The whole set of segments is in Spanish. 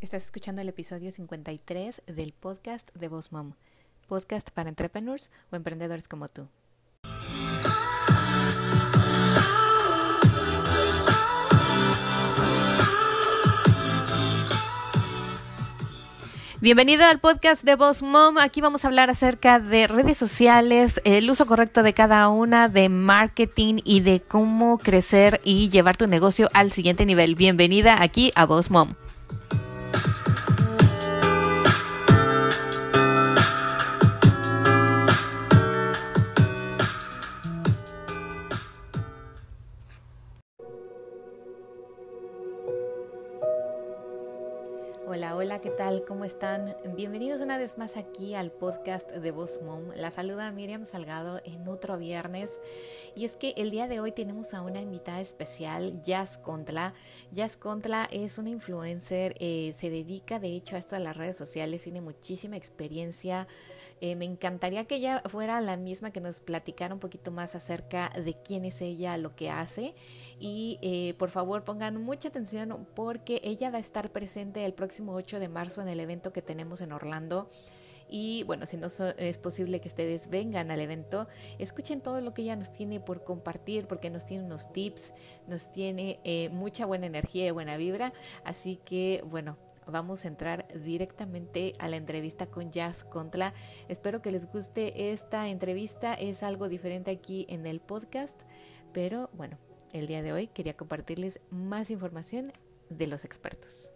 Estás escuchando el episodio 53 del podcast de Boss Mom, podcast para entrepreneurs o emprendedores como tú. Bienvenida al podcast de Boss Mom. Aquí vamos a hablar acerca de redes sociales, el uso correcto de cada una, de marketing y de cómo crecer y llevar tu negocio al siguiente nivel. Bienvenida aquí a Boss Mom. Tal? ¿Cómo están? Bienvenidos una vez más aquí al podcast de Voz Mom. La saluda Miriam Salgado en otro viernes. Y es que el día de hoy tenemos a una invitada especial, Jazz Contla. Jazz Contla es una influencer, eh, se dedica de hecho a esto de las redes sociales, tiene muchísima experiencia eh, me encantaría que ella fuera la misma que nos platicara un poquito más acerca de quién es ella, lo que hace. Y eh, por favor pongan mucha atención porque ella va a estar presente el próximo 8 de marzo en el evento que tenemos en Orlando. Y bueno, si no es posible que ustedes vengan al evento, escuchen todo lo que ella nos tiene por compartir, porque nos tiene unos tips, nos tiene eh, mucha buena energía y buena vibra. Así que bueno, vamos a entrar directamente a la entrevista con Jazz Contla. Espero que les guste esta entrevista. Es algo diferente aquí en el podcast, pero bueno, el día de hoy quería compartirles más información de los expertos.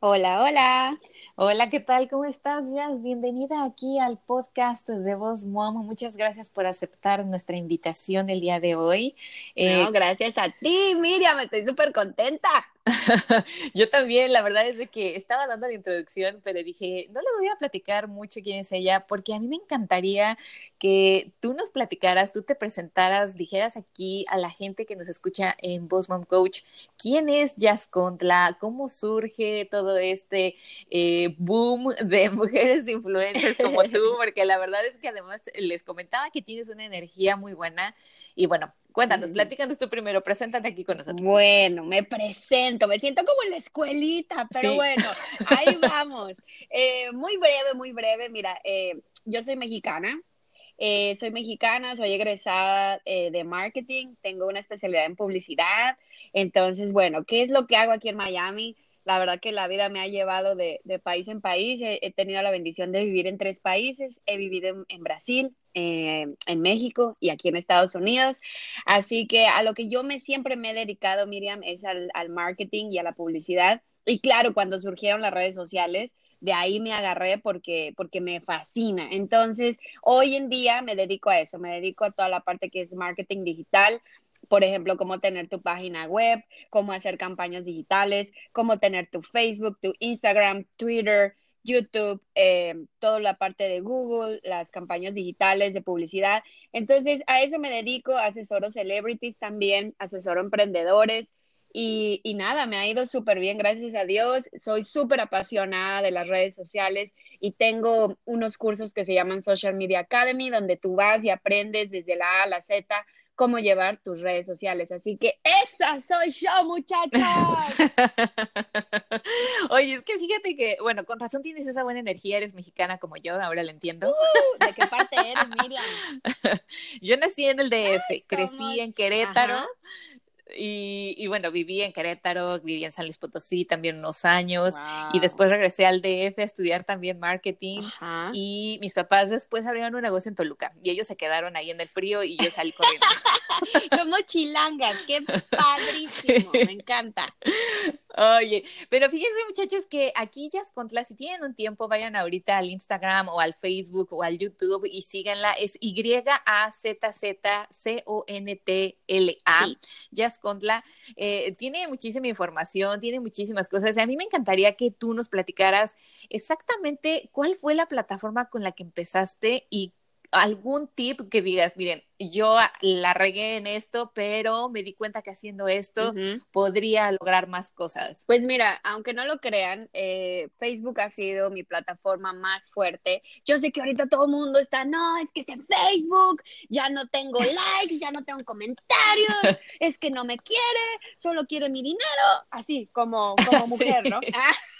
Hola, hola. Hola, ¿qué tal? ¿Cómo estás, Jazz? Bienvenida aquí al podcast de Voz Mom. Muchas gracias por aceptar nuestra invitación el día de hoy. Eh, no, gracias a ti, Miriam, estoy súper contenta. Yo también, la verdad es de que estaba dando la introducción, pero dije, no le voy a platicar mucho quién es ella, porque a mí me encantaría que tú nos platicaras, tú te presentaras, dijeras aquí a la gente que nos escucha en Boss Mom Coach, quién es Jazz Contla, cómo surge todo este eh, boom de mujeres influencers como tú, porque la verdad es que además les comentaba que tienes una energía muy buena y bueno, Cuéntanos, platícanos tú primero, preséntate aquí con nosotros. Bueno, me presento, me siento como en la escuelita, pero bueno, ahí vamos. Eh, muy breve, muy breve, mira, eh, yo soy mexicana, eh, soy mexicana, soy egresada de marketing, tengo una especialidad en publicidad, entonces, bueno, ¿qué es lo que hago aquí en Miami? La verdad que la vida me ha llevado de, país en país. He, tenido la bendición de vivir en tres países. He vivido en Brasil, eh, en México y aquí en Estados Unidos. Así que a lo que yo me siempre me he dedicado, Miriam, es al, marketing y a la publicidad. Y claro, cuando surgieron las redes sociales, de ahí me agarré porque, porque me fascina. Entonces, hoy en día me dedico a eso, me dedico a toda la parte que es marketing digital, por ejemplo, cómo tener tu página web, cómo hacer campañas digitales, cómo tener tu Facebook, tu Instagram, Twitter, YouTube, eh, toda la parte de Google, las campañas digitales de publicidad. Entonces, a eso me dedico, asesoro celebrities también, asesoro emprendedores. Y, y nada, me ha ido súper bien, gracias a Dios. Soy súper apasionada de las redes sociales y tengo unos cursos que se llaman Social Media Academy, donde tú vas y aprendes desde la A a la Z cómo llevar tus redes sociales. Así que esa soy yo, muchachos. Oye, es que fíjate que, bueno, con razón tienes esa buena energía, eres mexicana como yo, ahora la entiendo. Uh, ¿De qué parte eres, Miriam? yo nací en el DF, crecí en Querétaro. Y, bueno, viví en Querétaro, viví en San Luis Potosí también unos años y después regresé al DF a estudiar también marketing y mis papás después abrieron un negocio en Toluca y ellos se quedaron ahí en el frío y yo salí corriendo. Somos chilangas, qué padrísimo, me encanta. Oye, pero fíjense muchachos que aquí Jazz Contla, si tienen un tiempo, vayan ahorita al Instagram o al Facebook o al YouTube y síganla, es Y-A-Z-Z-C-O-N-T-L-A, Jazz Contla, eh, tiene muchísima información, tiene muchísimas cosas, a mí me encantaría que tú nos platicaras exactamente cuál fue la plataforma con la que empezaste y algún tip que digas, miren, yo la regué en esto, pero me di cuenta que haciendo esto podría lograr más cosas. Pues mira, aunque no lo crean, eh, Facebook ha sido mi plataforma más fuerte. Yo sé que ahorita todo el mundo está, no, es que en Facebook ya no tengo likes, ya no tengo comentarios, es que no me quiere, solo quiere mi dinero, así como, como mujer, ¿no?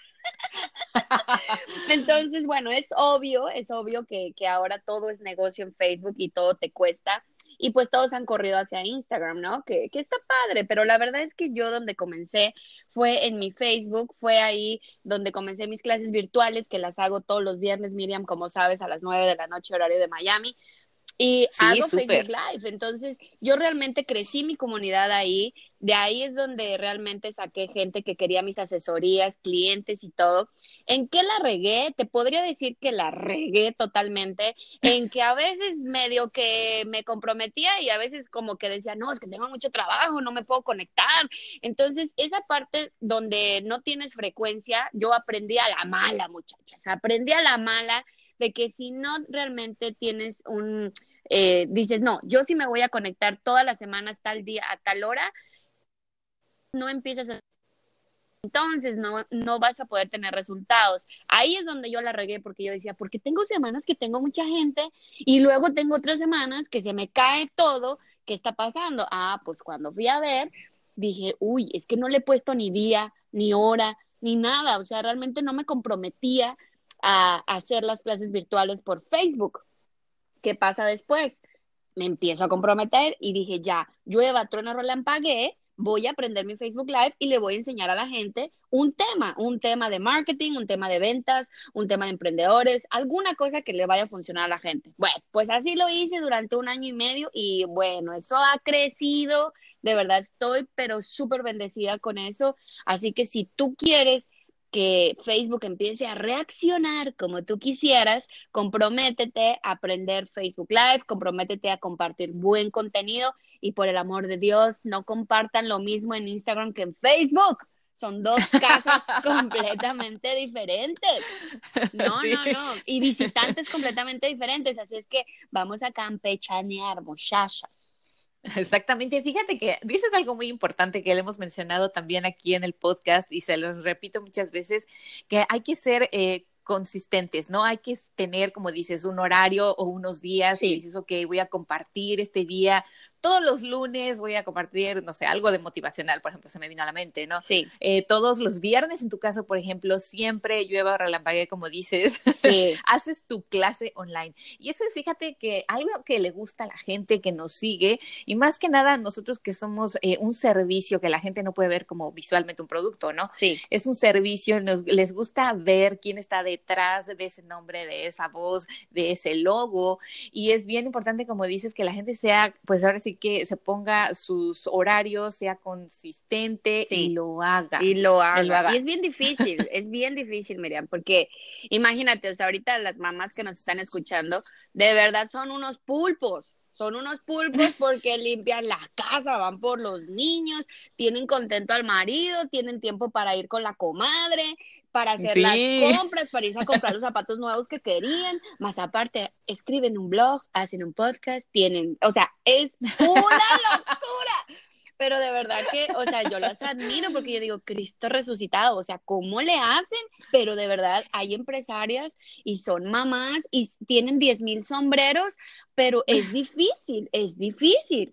Entonces, bueno, es obvio, es obvio que, que ahora todo es negocio en Facebook y todo te cuesta y pues todos han corrido hacia Instagram, ¿no? Que, que, está padre, pero la verdad es que yo donde comencé fue en mi Facebook, fue ahí donde comencé mis clases virtuales, que las hago todos los viernes, Miriam, como sabes, a las 9 de la noche, horario de Miami. Y hago Facebook Live. Entonces, yo realmente crecí mi comunidad ahí. De ahí es donde realmente saqué gente que quería mis asesorías, clientes y todo. ¿En qué la regué? Te podría decir que la regué totalmente. En que a veces medio que me comprometía y a veces como que decía, no, es que tengo mucho trabajo, no me puedo conectar. Entonces, esa parte donde no tienes frecuencia, yo aprendí a la mala, muchachas. Aprendí a la mala de que si no realmente tienes un, eh, dices, no, yo sí me voy a conectar todas las semanas, tal día, a tal hora, no empiezas a... Entonces no, no vas a poder tener resultados. Ahí es donde yo la regué porque yo decía, porque tengo semanas que tengo mucha gente y luego tengo otras semanas que se me cae todo. ¿Qué está pasando? Ah, pues cuando fui a ver, dije, uy, es que no le he puesto ni día, ni hora, ni nada. O sea, realmente no me comprometía a hacer las clases virtuales por Facebook. ¿Qué pasa después? Me empiezo a comprometer y dije, ya, yo Eva Trona Roland pagué, voy a aprender mi Facebook Live y le voy a enseñar a la gente un tema, un tema de marketing, un tema de ventas, un tema de emprendedores, alguna cosa que le vaya a funcionar a la gente. Bueno, pues así lo hice durante un año y medio y bueno, eso ha crecido, de verdad estoy pero súper bendecida con eso. Así que si tú quieres que Facebook empiece a reaccionar como tú quisieras, comprométete a aprender Facebook Live, comprométete a compartir buen contenido y por el amor de Dios, no compartan lo mismo en Instagram que en Facebook. Son dos casas completamente diferentes. No, no, no. Y visitantes completamente diferentes. Así es que vamos a campechanear, muchachas. Exactamente. Fíjate que dices algo muy importante que le hemos mencionado también aquí en el podcast y se los repito muchas veces, que hay que ser eh, consistentes, ¿no? Hay que tener, como dices, un horario o unos días y dices, ok, voy a compartir este día todos los lunes voy a compartir, no sé, algo de motivacional, por ejemplo, se me vino a la mente, ¿no? Sí. Eh, todos los viernes, en tu caso, por ejemplo, siempre llueva o relampague, como dices, sí. haces tu clase online. Y eso es, fíjate, que algo que le gusta a la gente que nos sigue, y más que nada nosotros que somos eh, un servicio que la gente no puede ver como visualmente un producto, ¿no? Sí. Es un servicio, nos, les gusta ver quién está detrás de ese nombre, de esa voz, de ese logo, y es bien importante, como dices, que la gente sea, pues ahora sí, que se ponga sus horarios, sea consistente y lo haga. Y lo haga. Y es bien difícil, es bien difícil, Miriam, porque imagínate, o sea, ahorita las mamás que nos están escuchando, de verdad son unos pulpos. Son unos pulpos porque limpian la casa, van por los niños, tienen contento al marido, tienen tiempo para ir con la comadre, para hacer las compras, para irse a comprar los zapatos nuevos que querían, más aparte escriben un blog, hacen un podcast, tienen, o sea, es una locura. Pero de verdad que, o sea, yo las admiro porque yo digo, Cristo resucitado, o sea, ¿cómo le hacen? Pero de verdad hay empresarias y son mamás y tienen 10 mil sombreros, pero es difícil, es difícil.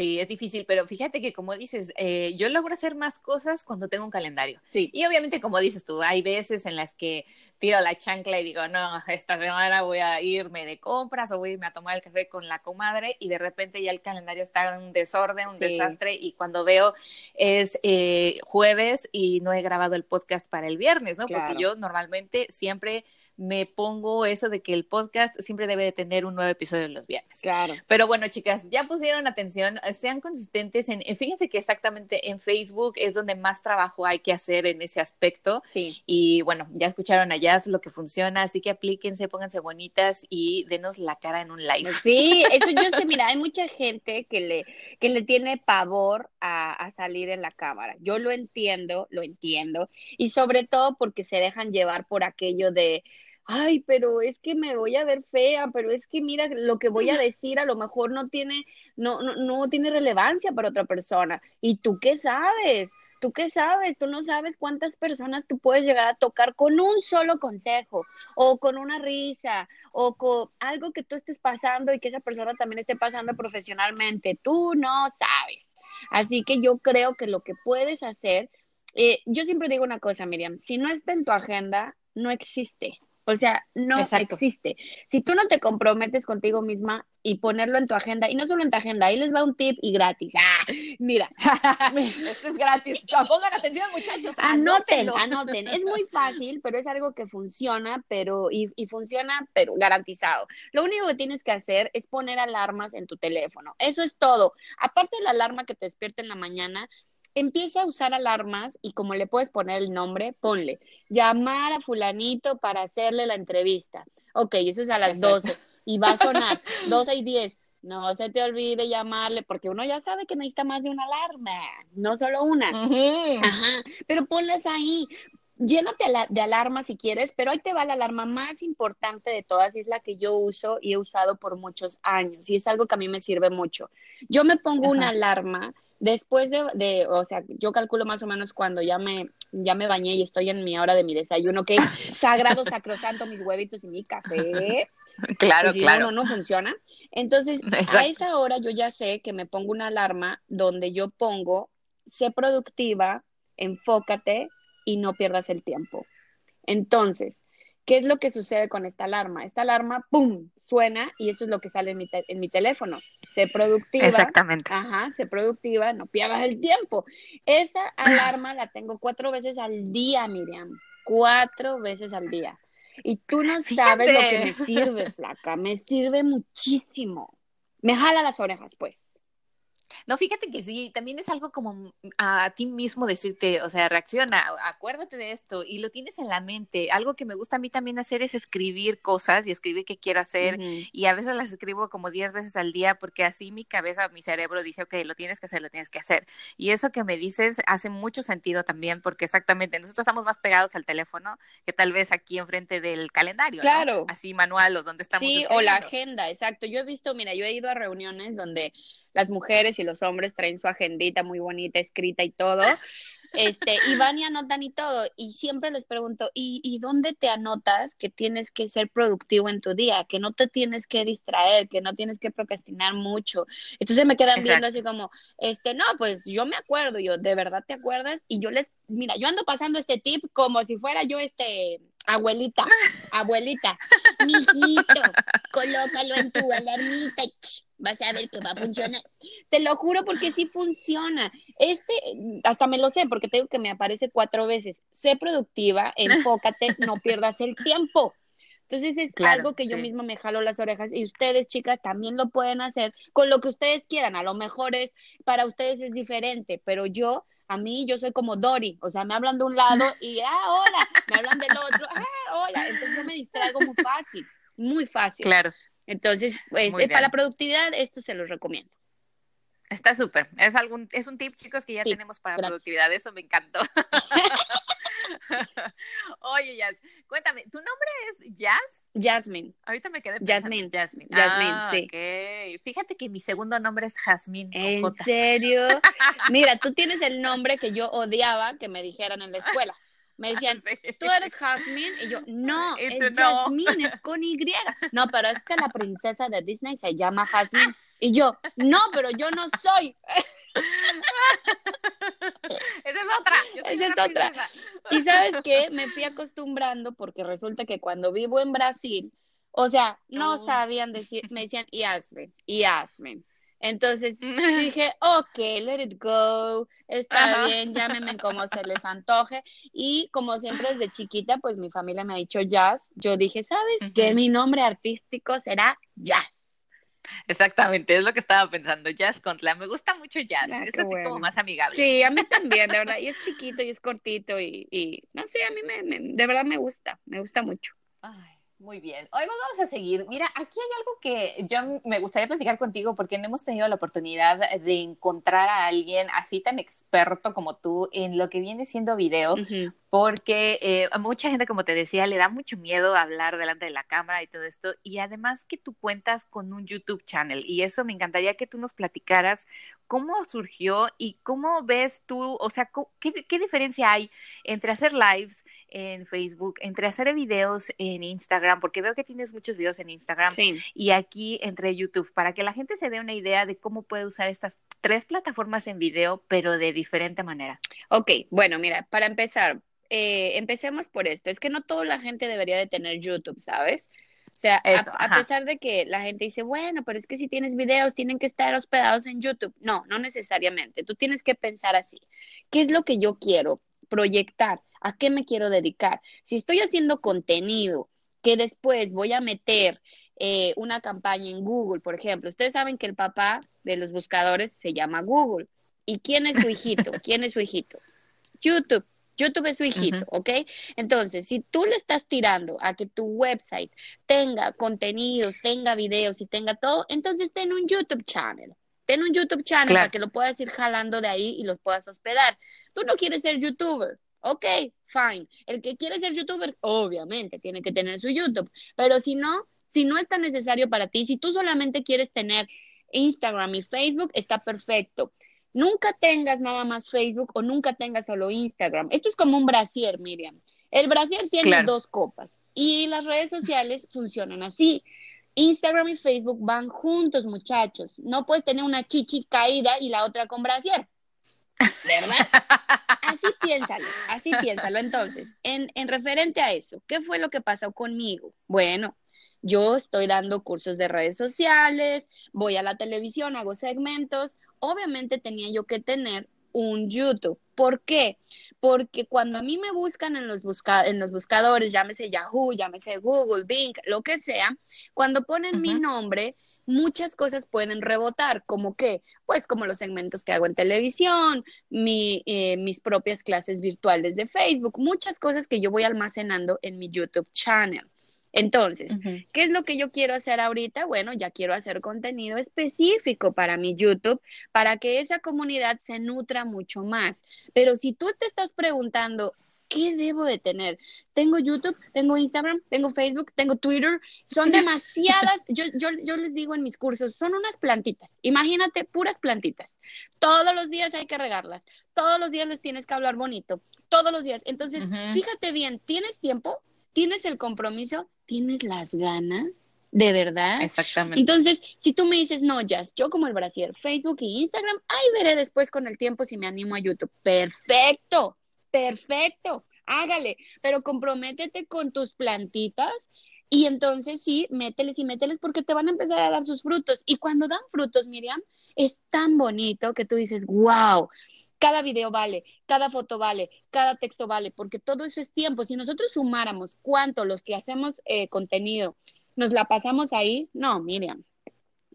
Sí, es difícil, pero fíjate que como dices, eh, yo logro hacer más cosas cuando tengo un calendario. Sí. Y obviamente, como dices tú, hay veces en las que tiro la chancla y digo, no, esta semana voy a irme de compras o voy a irme a tomar el café con la comadre y de repente ya el calendario está en un desorden, un desastre y cuando veo es eh, jueves y no he grabado el podcast para el viernes, ¿no? Porque yo normalmente siempre me pongo eso de que el podcast siempre debe de tener un nuevo episodio los viernes. Claro. Pero bueno, chicas, ya pusieron atención, sean consistentes en, fíjense que exactamente en Facebook es donde más trabajo hay que hacer en ese aspecto. Sí. Y bueno, ya escucharon allá lo que funciona, así que aplíquense, pónganse bonitas y denos la cara en un live. Sí, eso yo sé, mira, hay mucha gente que le, que le tiene pavor a, a salir en la cámara. Yo lo entiendo, lo entiendo. Y sobre todo porque se dejan llevar por aquello de ay, pero es que me voy a ver fea, pero es que mira, lo que voy a decir a lo mejor no tiene, no, no, no tiene relevancia para otra persona. ¿Y tú qué sabes? ¿Tú qué sabes? Tú no sabes cuántas personas tú puedes llegar a tocar con un solo consejo o con una risa o con algo que tú estés pasando y que esa persona también esté pasando profesionalmente. Tú no sabes. Así que yo creo que lo que puedes hacer, eh, yo siempre digo una cosa, Miriam, si no está en tu agenda, no existe. O sea, no existe. Si tú no te comprometes contigo misma y ponerlo en tu agenda, y no solo en tu agenda, ahí les va un tip y gratis. Ah, mira. Esto es gratis. Pongan atención, muchachos. Anoten, anoten. Es muy fácil, pero es algo que funciona, pero, y, y funciona, pero garantizado. Lo único que tienes que hacer es poner alarmas en tu teléfono. Eso es todo. Aparte de la alarma que te despierta en la mañana, empieza a usar alarmas y como le puedes poner el nombre, ponle llamar a fulanito para hacerle la entrevista. Ok, eso es a las 12 y va a sonar 12 y 10. No se te olvide llamarle porque uno ya sabe que necesita más de una alarma, no solo una. Ajá, pero ponlas ahí. Llénate de alarma si quieres, pero ahí te va la alarma más importante de todas y es la que yo uso y he usado por muchos años y es algo que a mí me sirve mucho. Yo me pongo una alarma Después de, de, o sea, yo calculo más o menos cuando ya me, ya me bañé y estoy en mi hora de mi desayuno, que es sagrado, sacrosanto, mis huevitos y mi café. Claro, pues claro. No, no, funciona. Entonces, a esa hora yo ya sé que me pongo una alarma donde yo pongo, sé productiva, enfócate y no pierdas el tiempo. Entonces, ¿Qué es lo que sucede con esta alarma? Esta alarma, ¡pum!, suena y eso es lo que sale en mi, en mi teléfono. Sé productiva. Exactamente. Ajá, sé productiva, no pierdas el tiempo. Esa alarma la tengo cuatro veces al día, Miriam. Cuatro veces al día. Y tú no sabes lo que me sirve, flaca. Me sirve muchísimo. Me jala las orejas, pues. No, fíjate que sí, también es algo como a ti mismo decirte, o sea, reacciona, acuérdate de esto y lo tienes en la mente. Algo que me gusta a mí también hacer es escribir cosas y escribir qué quiero hacer y a veces las escribo como 10 veces al día porque así mi cabeza, mi cerebro dice, ok, lo tienes que hacer, lo tienes que hacer. Y eso que me dices hace mucho sentido también porque exactamente nosotros estamos más pegados al teléfono que tal vez aquí enfrente del calendario. Claro. Así manual o donde estamos. Sí, o la agenda, exacto. Yo he visto, mira, yo he ido a reuniones donde las mujeres y los hombres traen su agendita muy bonita, escrita y todo. Este, y van y anotan y todo. Y siempre les pregunto, ¿y, ¿y dónde te anotas que tienes que ser productivo en tu día? Que no te tienes que distraer, que no tienes que procrastinar mucho. Entonces me quedan viendo así como, este, no, pues yo me acuerdo, yo, ¿de verdad te acuerdas? Y yo les, mira, yo ando pasando este tip como si fuera yo este abuelita, abuelita, mijito, colócalo en tu alarmita y vas a ver que va a funcionar. Te lo juro porque sí funciona. Este, hasta me lo sé porque tengo que me aparece cuatro veces. Sé productiva, enfócate, no pierdas el tiempo. Entonces es algo que yo mismo me jalo las orejas y ustedes, chicas, también lo pueden hacer con lo que ustedes quieran. A lo mejor es, para ustedes es diferente, pero yo a mí yo soy como Dory, o sea, me hablan de un lado y, ah, hola, me hablan del otro, ah, hola, entonces yo me distraigo muy fácil, muy fácil. Claro. Entonces, pues, eh, para la productividad, esto se los recomiendo. Está súper. Es algún, es un tip, chicos, que ya tenemos para productividad. Eso me encantó. Oye, Jazz, cuéntame, ¿tu nombre es Jazz? Jasmine. Ahorita me quedé Jasmine. Jasmine. Jasmine, ah, sí. Fíjate que mi segundo nombre es Jasmine. ¿En serio? Mira, tú tienes el nombre que yo odiaba que me dijeran en la escuela. Me decían, ¿tú eres Jasmine? Y yo, no, es Jasmine, es con Y. No, pero es que la princesa de Disney se llama Jasmine. Y yo, no, pero yo no soy. Esa es otra. Esa es otra. Y sabes qué, me fui acostumbrando porque resulta que cuando vivo en Brasil, o sea, no, sabían decir, me decían Yasmin, Yasmin. Entonces dije, ok, let it go, está bien, llámenme como se les antoje. Y como siempre desde chiquita, pues mi familia me ha dicho Jazz. Yo dije, ¿sabes qué? Mi nombre artístico será Jazz. Exactamente, es lo que estaba pensando. Jazz Contla, me gusta mucho Jazz, ah, es así como más amigable. Sí, a mí también, de verdad, y es chiquito y es cortito y, y no sé, a mí me, de verdad me gusta, me gusta mucho. Ay, Muy bien. Hoy vamos a seguir. Mira, aquí hay algo que yo me gustaría platicar contigo porque no hemos tenido la oportunidad de encontrar a alguien así tan experto como tú en lo que viene siendo video, porque eh, a mucha gente, como te decía, le da mucho miedo hablar delante de la cámara y todo esto. Y además que tú cuentas con un YouTube channel y eso me encantaría que tú nos platicaras cómo surgió y cómo ves tú, o sea, qué, qué diferencia hay entre hacer lives en Facebook, entre hacer videos en Instagram, porque veo que tienes muchos videos en Instagram y aquí entre YouTube, para que la gente se dé una idea de cómo puede usar estas tres plataformas en video, pero de diferente manera. Ok, bueno, mira, para empezar, eh, empecemos por esto. Es que no toda la gente debería de tener YouTube, ¿sabes? O sea, a, pesar de que la gente dice, bueno, pero es que si tienes videos, tienen que estar hospedados en YouTube. No, no necesariamente. Tú tienes que pensar así. ¿Qué es lo que yo quiero proyectar? ¿A qué me quiero dedicar? Si estoy haciendo contenido que después voy a meter eh, una campaña en Google, por ejemplo, ustedes saben que el papá de los buscadores se llama Google. ¿Y quién es su hijito? ¿Quién es su hijito? YouTube. YouTube es su hijito, ¿ok? Entonces, si tú le estás tirando a que tu website tenga contenidos, tenga videos y tenga todo, entonces ten un YouTube channel. Ten un YouTube channel para que lo puedas ir jalando de ahí y los puedas hospedar. Tú no quieres ser youtuber, Ok, fine. El que quiere ser youtuber, obviamente, tiene que tener su YouTube. Pero si no, si no es tan necesario para ti, si tú solamente quieres tener Instagram y Facebook, está perfecto. Nunca tengas nada más Facebook o nunca tengas solo Instagram. Esto es como un brasier, Miriam. El brasier tiene dos copas y las redes sociales funcionan así. Instagram y Facebook van juntos, muchachos. No puedes tener una chichi caída y la otra con brasier. ¿Verdad? Así piénsalo, así piénsalo. Entonces, en, en referente a eso, ¿qué fue lo que pasó conmigo? Bueno, yo estoy dando cursos de redes sociales, voy a la televisión, hago segmentos. Obviamente tenía yo que tener un YouTube. ¿Por qué? Porque cuando a mí me buscan en los, busca en los buscadores, llámese Yahoo, llámese Google, Bing, lo que sea, cuando ponen mi nombre, muchas cosas pueden rebotar, como que, pues como los segmentos que hago en televisión, mi, eh, mis propias clases virtuales de Facebook, muchas cosas que yo voy almacenando en mi YouTube channel. Entonces, ¿qué es lo que yo quiero hacer ahorita? Bueno, ya quiero hacer contenido específico para mi YouTube, para que esa comunidad se nutra mucho más. Pero si tú te estás preguntando, ¿qué debo de tener? Tengo YouTube, tengo Instagram, tengo Facebook, tengo Twitter, son demasiadas, yo, yo, yo, les digo en mis cursos, son unas plantitas, imagínate, puras plantitas. Todos los días hay que regarlas, todos los días les tienes que hablar bonito, todos los días. Entonces, fíjate bien, ¿tienes tiempo? ¿Tienes el compromiso? ¿Tienes las ganas? ¿De verdad? Exactamente. Entonces, si tú me dices, no, Jazz, yo como el brasier, Facebook y Instagram, ahí veré después con el tiempo si me animo a YouTube. Perfecto perfecto, hágale, pero comprométete con tus plantitas y entonces sí, mételes y mételes porque te van a empezar a dar sus frutos. Y cuando dan frutos, Miriam, es tan bonito que tú dices, wow, cada video vale, cada foto vale, cada texto vale, porque todo eso es tiempo. Si nosotros sumáramos cuánto los que hacemos eh, contenido nos la pasamos ahí, no, Miriam,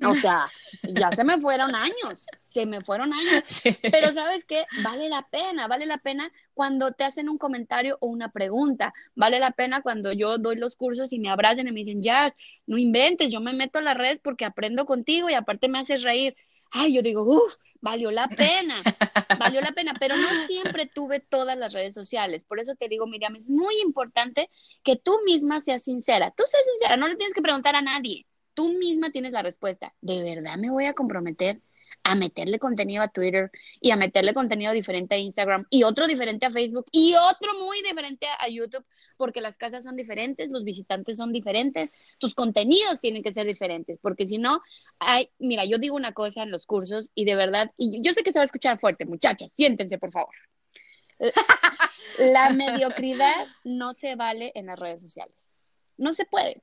o sea, ya se me fueron años, se me fueron años. Pero sabes qué, vale la pena, vale la pena cuando te hacen un comentario o una pregunta, vale la pena cuando yo doy los cursos y me abrazan y me dicen, ya, no inventes, yo me meto a las redes porque aprendo contigo y aparte me haces reír. Ay, yo digo, uff, valió la pena, valió la pena, pero no siempre tuve todas las redes sociales. Por eso te digo, Miriam, es muy importante que tú misma seas sincera. Tú seas sincera, no le tienes que preguntar a nadie tú misma tienes la respuesta. ¿De verdad me voy a comprometer a meterle contenido a Twitter y a meterle contenido diferente a Instagram y otro diferente a Facebook y otro muy diferente a YouTube? Porque las casas son diferentes, los visitantes son diferentes, tus contenidos tienen que ser diferentes, porque si no, hay, mira, yo digo una cosa en los cursos y de verdad, y yo sé que se va a escuchar fuerte, muchachas, siéntense por favor. La mediocridad no se vale en las redes sociales. No se puede.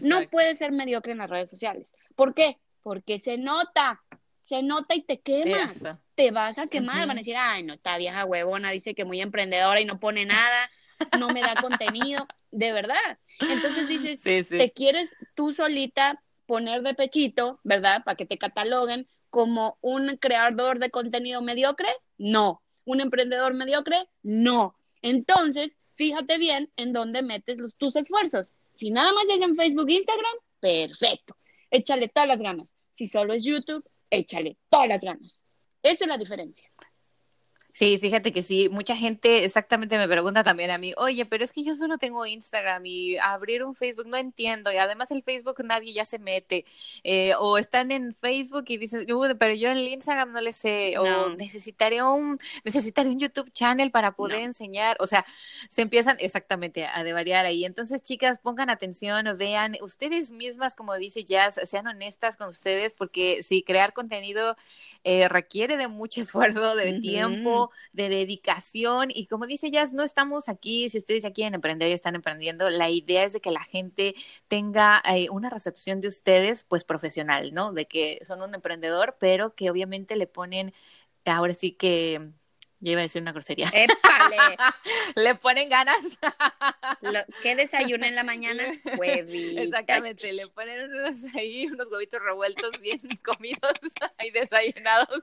No puedes ser mediocre en las redes sociales. ¿Por qué? Porque se nota, se nota y te quemas. Te vas a quemar, van a decir, ay, no, está vieja huevona, dice que muy emprendedora y no pone nada, no me da contenido, de verdad. Entonces dices, te quieres tú solita poner de pechito, ¿verdad? Para que te cataloguen como un creador de contenido mediocre, no. Un emprendedor mediocre, no. Entonces, fíjate bien en dónde metes los, tus esfuerzos Si nada más es en Facebook, Instagram, perfecto. Échale todas las ganas. Si solo es YouTube, échale todas las ganas. Esa es la diferencia. Sí, fíjate que sí, mucha gente exactamente me pregunta también a mí, oye, pero es que yo solo tengo Instagram y abrir un Facebook no entiendo, y además el Facebook nadie ya se mete, eh, o están en Facebook y dicen, pero yo en el Instagram no le sé, o necesitaré un, necesitaré un YouTube channel para poder enseñar, o sea, se empiezan exactamente a devariar ahí. Entonces, chicas, pongan atención, vean, ustedes mismas, como dice Jazz, sean honestas con ustedes, porque si crear contenido eh, requiere de mucho esfuerzo, de tiempo, de dedicación y como dice Jazz, no estamos aquí, si ustedes ya quieren emprender y están emprendiendo, la idea es de que la gente tenga eh, una recepción de ustedes pues profesional, ¿no? De que son un emprendedor, pero que obviamente le ponen ahora sí que ya iba a decir una grosería. Le ponen ganas. ¿Qué desayuno en la mañana? Huevitos. Exactamente, le ponen unos ahí, unos huevitos revueltos bien comidos y desayunados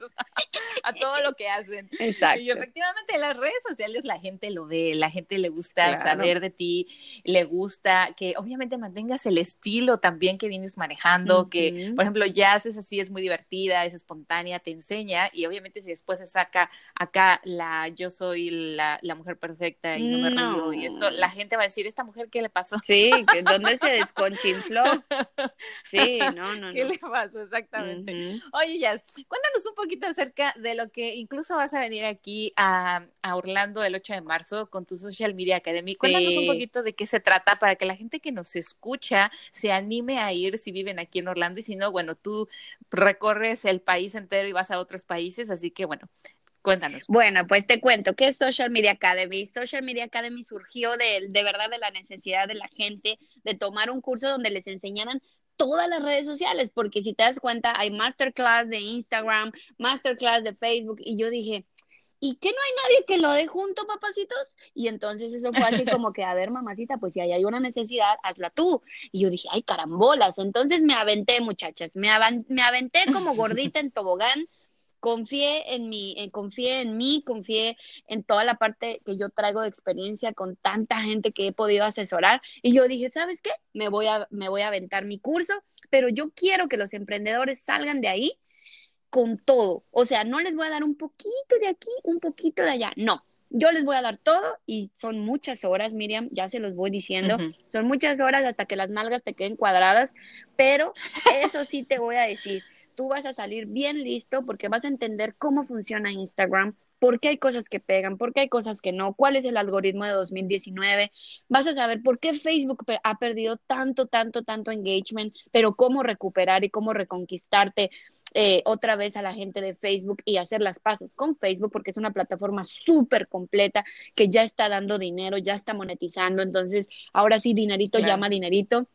a todo lo que hacen. Exacto. Y efectivamente en las redes sociales la gente lo ve, la gente le gusta saber de ti, le gusta que obviamente mantengas el estilo también que vienes manejando, que por ejemplo ya haces así, es muy divertida, es espontánea, te enseña y obviamente si después se saca acá la yo soy la, la mujer perfecta y no me río y esto, la gente va a decir, ¿esta mujer qué le pasó? Sí, que ¿dónde se desconchinfló? Sí, no, no, ¿Qué le pasó? Exactamente. Oye, Jazz, cuéntanos un poquito acerca de lo que incluso vas a venir aquí a, a Orlando el 8 de marzo con tu Social Media Academy. Cuéntanos un poquito de qué se trata para que la gente que nos escucha se anime a ir si viven aquí en Orlando y si no, bueno, tú recorres el país entero y vas a otros países, así que bueno, Cuéntanos. Bueno, pues te cuento, ¿qué es Social Media Academy? Social Media Academy surgió de, de verdad de la necesidad de la gente de tomar un curso donde les enseñaran todas las redes sociales, porque si te das cuenta, hay masterclass de Instagram, masterclass de Facebook, y yo dije, ¿y qué no hay nadie que lo dé junto, papacitos? Y entonces eso fue así como que, a ver, mamacita, pues si hay una necesidad, hazla tú. Y yo dije, ay, carambolas. Entonces me aventé, muchachas, me, me aventé como gordita en tobogán confié en mí, eh, confié en mí, confié en toda la parte que yo traigo de experiencia con tanta gente que he podido asesorar y yo dije, ¿sabes qué? Me voy a me voy a aventar mi curso, pero yo quiero que los emprendedores salgan de ahí con todo. O sea, no les voy a dar un poquito de aquí, un poquito de allá, no. Yo les voy a dar todo y son muchas horas, Miriam, ya se los voy diciendo, son muchas horas hasta que las nalgas te queden cuadradas, pero eso sí te voy a decir, tú vas a salir bien listo porque vas a entender cómo funciona Instagram, por qué hay cosas que pegan, por qué hay cosas que no, cuál es el algoritmo de 2019, vas a saber por qué Facebook ha perdido tanto, tanto, tanto engagement, pero cómo recuperar y cómo reconquistarte. Eh, otra vez a la gente de Facebook y hacer las paces con Facebook porque es una plataforma súper completa que ya está dando dinero, ya está monetizando, entonces ahora sí dinerito llama dinerito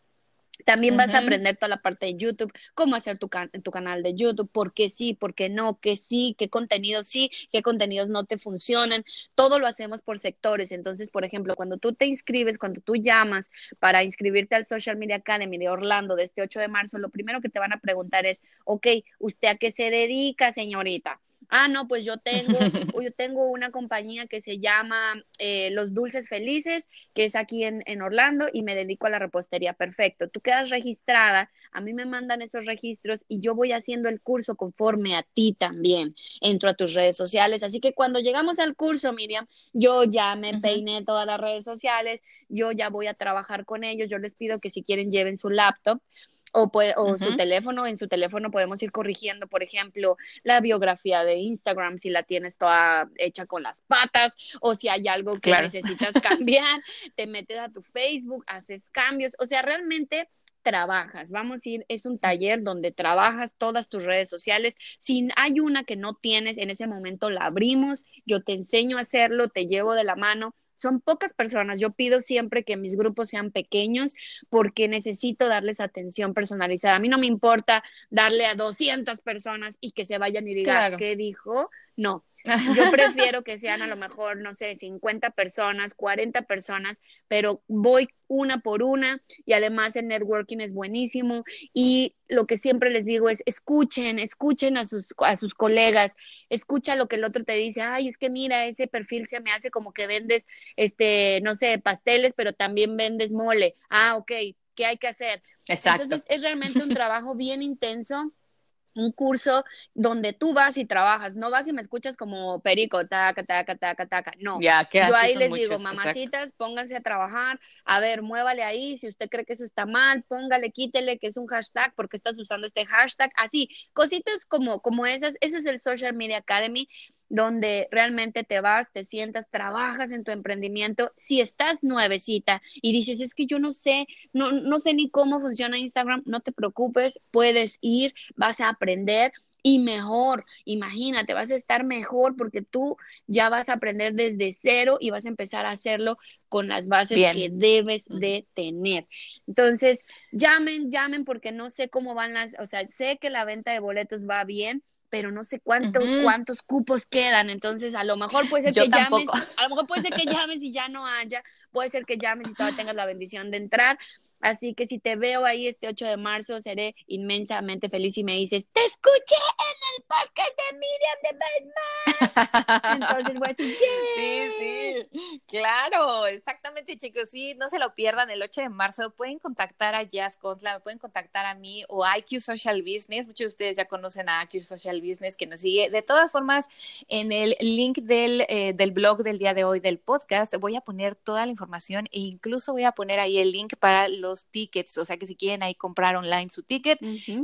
también vas a aprender toda la parte de YouTube, cómo hacer tu, tu canal de YouTube, por qué sí, por qué no, qué sí, qué contenidos sí, qué contenidos no te funcionan. Todo lo hacemos por sectores. Entonces, por ejemplo, cuando tú te inscribes, cuando tú llamas para inscribirte al Social Media Academy de Orlando de este 8 de marzo, lo primero que te van a preguntar es, ok, ¿usted a qué se dedica, señorita? Ah, no, pues yo tengo, yo tengo una compañía que se llama eh, Los Dulces Felices, que es aquí en, en, Orlando y me dedico a la repostería. Perfecto, tú quedas registrada, a mí me mandan esos registros y yo voy haciendo el curso conforme a ti también. Entro a tus redes sociales, así que cuando llegamos al curso, Miriam, yo ya me peiné todas las redes sociales, yo ya voy a trabajar con ellos, yo les pido que si quieren lleven su laptop o, puede, o su teléfono, en su teléfono podemos ir corrigiendo, por ejemplo, la biografía de Instagram, si la tienes toda hecha con las patas, o si hay algo que necesitas cambiar, te metes a tu Facebook, haces cambios, o sea, realmente trabajas. Vamos a ir, es un taller donde trabajas todas tus redes sociales. Si hay una que no tienes, en ese momento la abrimos, yo te enseño a hacerlo, te llevo de la mano son pocas personas. Yo pido siempre que mis grupos sean pequeños porque necesito darles atención personalizada. A mí no me importa darle a 200 personas y que se vayan y digan, ¿qué dijo? No, Yo prefiero que sean a lo mejor, no sé, 50 personas, 40 personas, pero voy una por una y además el networking es buenísimo y lo que siempre les digo es escuchen, escuchen a sus, a sus colegas, escucha lo que el otro te dice, ay, es que mira, ese perfil se me hace como que vendes, este, no sé, pasteles, pero también vendes mole. Ah, ok, ¿qué hay que hacer? Exacto. Entonces es realmente un trabajo bien intenso un curso donde tú vas y trabajas, no vas y me escuchas como perico, taca, taca, taca, taca, no. Ya, Yo ahí les digo, mamacitas, pónganse a trabajar, a ver, muévale ahí, si usted cree que eso está mal, póngale, quítele que es un hashtag, porque estás usando este hashtag, así, cositas como, como esas, eso es el Social Media Academy, donde realmente te vas, te sientas, trabajas en tu emprendimiento. Si estás nuevecita y dices, es que yo no sé, no, no sé ni cómo funciona Instagram, no te preocupes, puedes ir, vas a aprender y mejor. Imagínate, vas a estar mejor porque tú ya vas a aprender desde cero y vas a empezar a hacerlo con las bases que debes de tener. Entonces, llamen, llamen porque no sé cómo van las, o sea, sé que la venta de boletos va bien, pero no sé cuánto, cuántos cupos quedan. Entonces, a lo mejor puede ser que llames, a lo mejor puede ser que llames y ya no haya, puede ser que llames y todavía tengas la bendición de entrar. Así que si te veo ahí este 8 de marzo, seré inmensamente feliz y me dices, te escuché en el podcast de Miriam de Batman. Entonces voy a decir, Sí, sí, claro, exactamente chicos, sí, no se lo pierdan el 8 de marzo, pueden contactar a Jazz Contla, pueden contactar a mí o a IQ Social Business, muchos de ustedes ya conocen a IQ Social Business que nos sigue. De todas formas, en el link del, eh, del blog del día de hoy del podcast voy a poner toda la información e incluso voy a poner ahí el link para los tickets, o sea que si quieren ahí comprar online su ticket,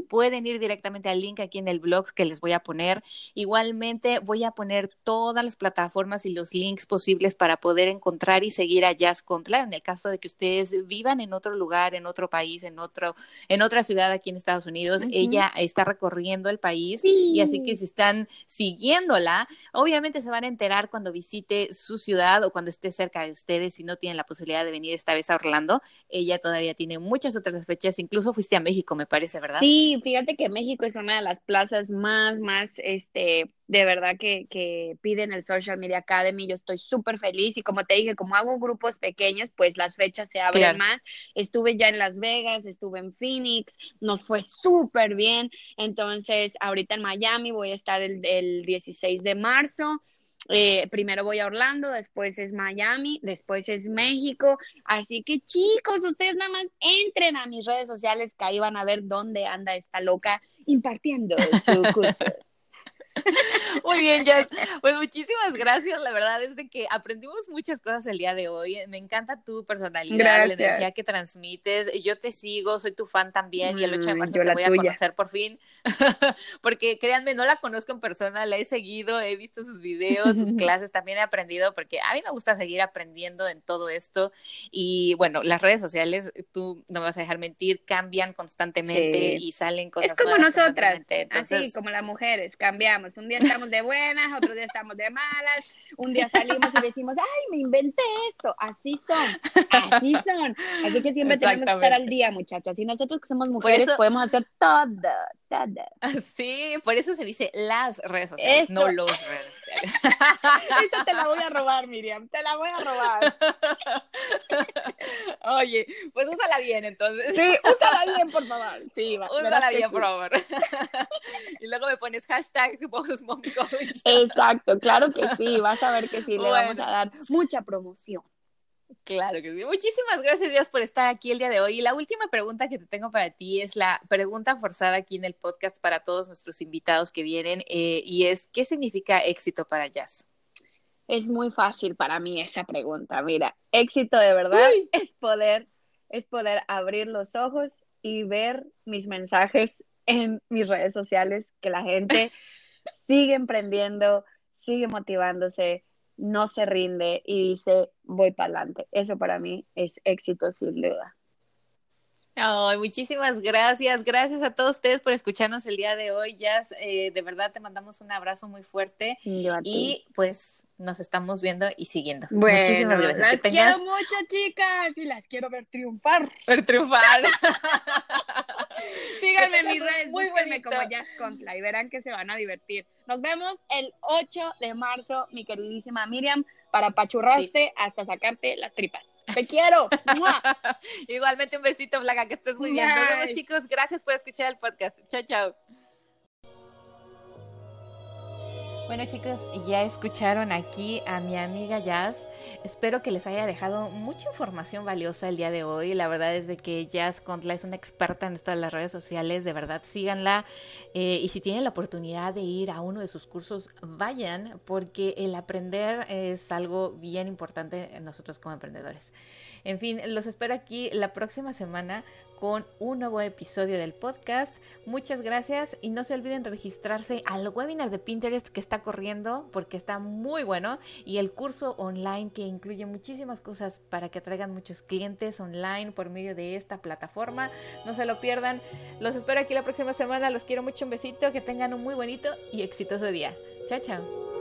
pueden ir directamente al link aquí en el blog que les voy a poner. Igualmente voy a poner todas las plataformas y los links posibles para poder encontrar y seguir a Jazz Contla en el caso de que ustedes vivan en otro lugar, en otro país, en otro, en otra ciudad aquí en Estados Unidos. Ella está recorriendo el país y así que si están siguiéndola, obviamente se van a enterar cuando visite su ciudad o cuando esté cerca de ustedes si no tienen la posibilidad de venir esta vez a Orlando. Ella todavía tiene muchas otras fechas, incluso fuiste a México, me parece, ¿verdad? Sí, fíjate que México es una de las plazas más, más, este, de verdad que, que piden el Social Media Academy. Yo estoy súper feliz y como te dije, como hago grupos pequeños, pues las fechas se abren más. Estuve ya en Las Vegas, estuve en Phoenix, nos fue súper bien. Entonces, ahorita en Miami voy a estar el, el 16 de marzo. Eh, primero voy a Orlando, después es Miami, después es México. Así que chicos, ustedes nada más entren a mis redes sociales que ahí van a ver dónde anda esta loca impartiendo su curso. Muy bien, Jess. Pues muchísimas gracias. La verdad es de que aprendimos muchas cosas el día de hoy. Me encanta tu personalidad, la energía que transmites. Yo te sigo, soy tu fan también y el 8 de mm, marzo te voy a conocer por fin. porque créanme, no la conozco en persona, la he seguido, he visto sus videos, sus clases, también he aprendido porque a mí me gusta seguir aprendiendo en todo esto. Y bueno, las redes sociales, tú no me vas a dejar mentir, cambian constantemente y salen cosas. Es como nosotras, así como las mujeres, cambiamos un día estamos de buenas, otro día estamos de malas, un día salimos y decimos, ay, me inventé esto. Así son, así son. Así que siempre tenemos que estar al día, muchachas. Y nosotros que somos mujeres podemos hacer todo, todo. Sí, por eso se dice las redes sociales, no los redes sociales. Esta te la voy a robar, Miriam, te la voy a robar. Oye, pues úsala bien entonces. Sí, úsala bien, por favor. Sí, va, úsala bien, por favor. y luego me pones hashtag Exacto, claro que sí, vas a ver que sí, le vamos a dar mucha promoción. Claro que sí. Muchísimas gracias, Dios, por estar aquí el día de hoy. Y la última pregunta que te tengo para ti es la pregunta forzada aquí en el podcast para todos nuestros invitados que vienen, eh, y es, ¿qué significa éxito para Jazz? Es muy fácil para mí esa pregunta. Mira, éxito de verdad es poder, es poder abrir los ojos y ver mis mensajes en mis redes sociales, que la gente sigue emprendiendo, sigue motivándose, no se rinde y dice, voy para adelante. Eso para mí es éxito sin duda. Ay, muchísimas gracias. Gracias a todos ustedes por escucharnos el día de hoy. Jazz, eh, de verdad te mandamos un abrazo muy fuerte. y pues nos estamos viendo y siguiendo. muchísimas gracias. Las quiero mucho, chicas, y las quiero ver triunfar. Ver triunfar. Síganme en mis redes, muy búsquenme como Jazz Contla y verán que se van a divertir. Nos vemos el 8 de marzo, mi queridísima Miriam, para pachurrarte hasta sacarte las tripas. Te quiero. Igualmente un besito, Blanca, que estés muy bien. Nos vemos, chicos. Gracias por escuchar el podcast. Chao, chao. Bueno chicos, ya escucharon aquí a mi amiga Jazz. Espero que les haya dejado mucha información valiosa el día de hoy. La verdad es de que Jazz Contla es una experta en esto de las redes sociales. De verdad, síganla. Eh, y si tienen la oportunidad de ir a uno de sus cursos, vayan, porque el aprender es algo bien importante en nosotros como emprendedores. En fin, los espero aquí la próxima semana con un nuevo episodio del podcast. Muchas gracias y no se olviden registrarse al webinar de Pinterest que está corriendo porque está muy bueno y el curso online que incluye muchísimas cosas para que traigan muchos clientes online por medio de esta plataforma. No se lo pierdan. Los espero aquí la próxima semana. Los quiero mucho. Un besito. Que tengan un muy bonito y exitoso día. Chao, chao.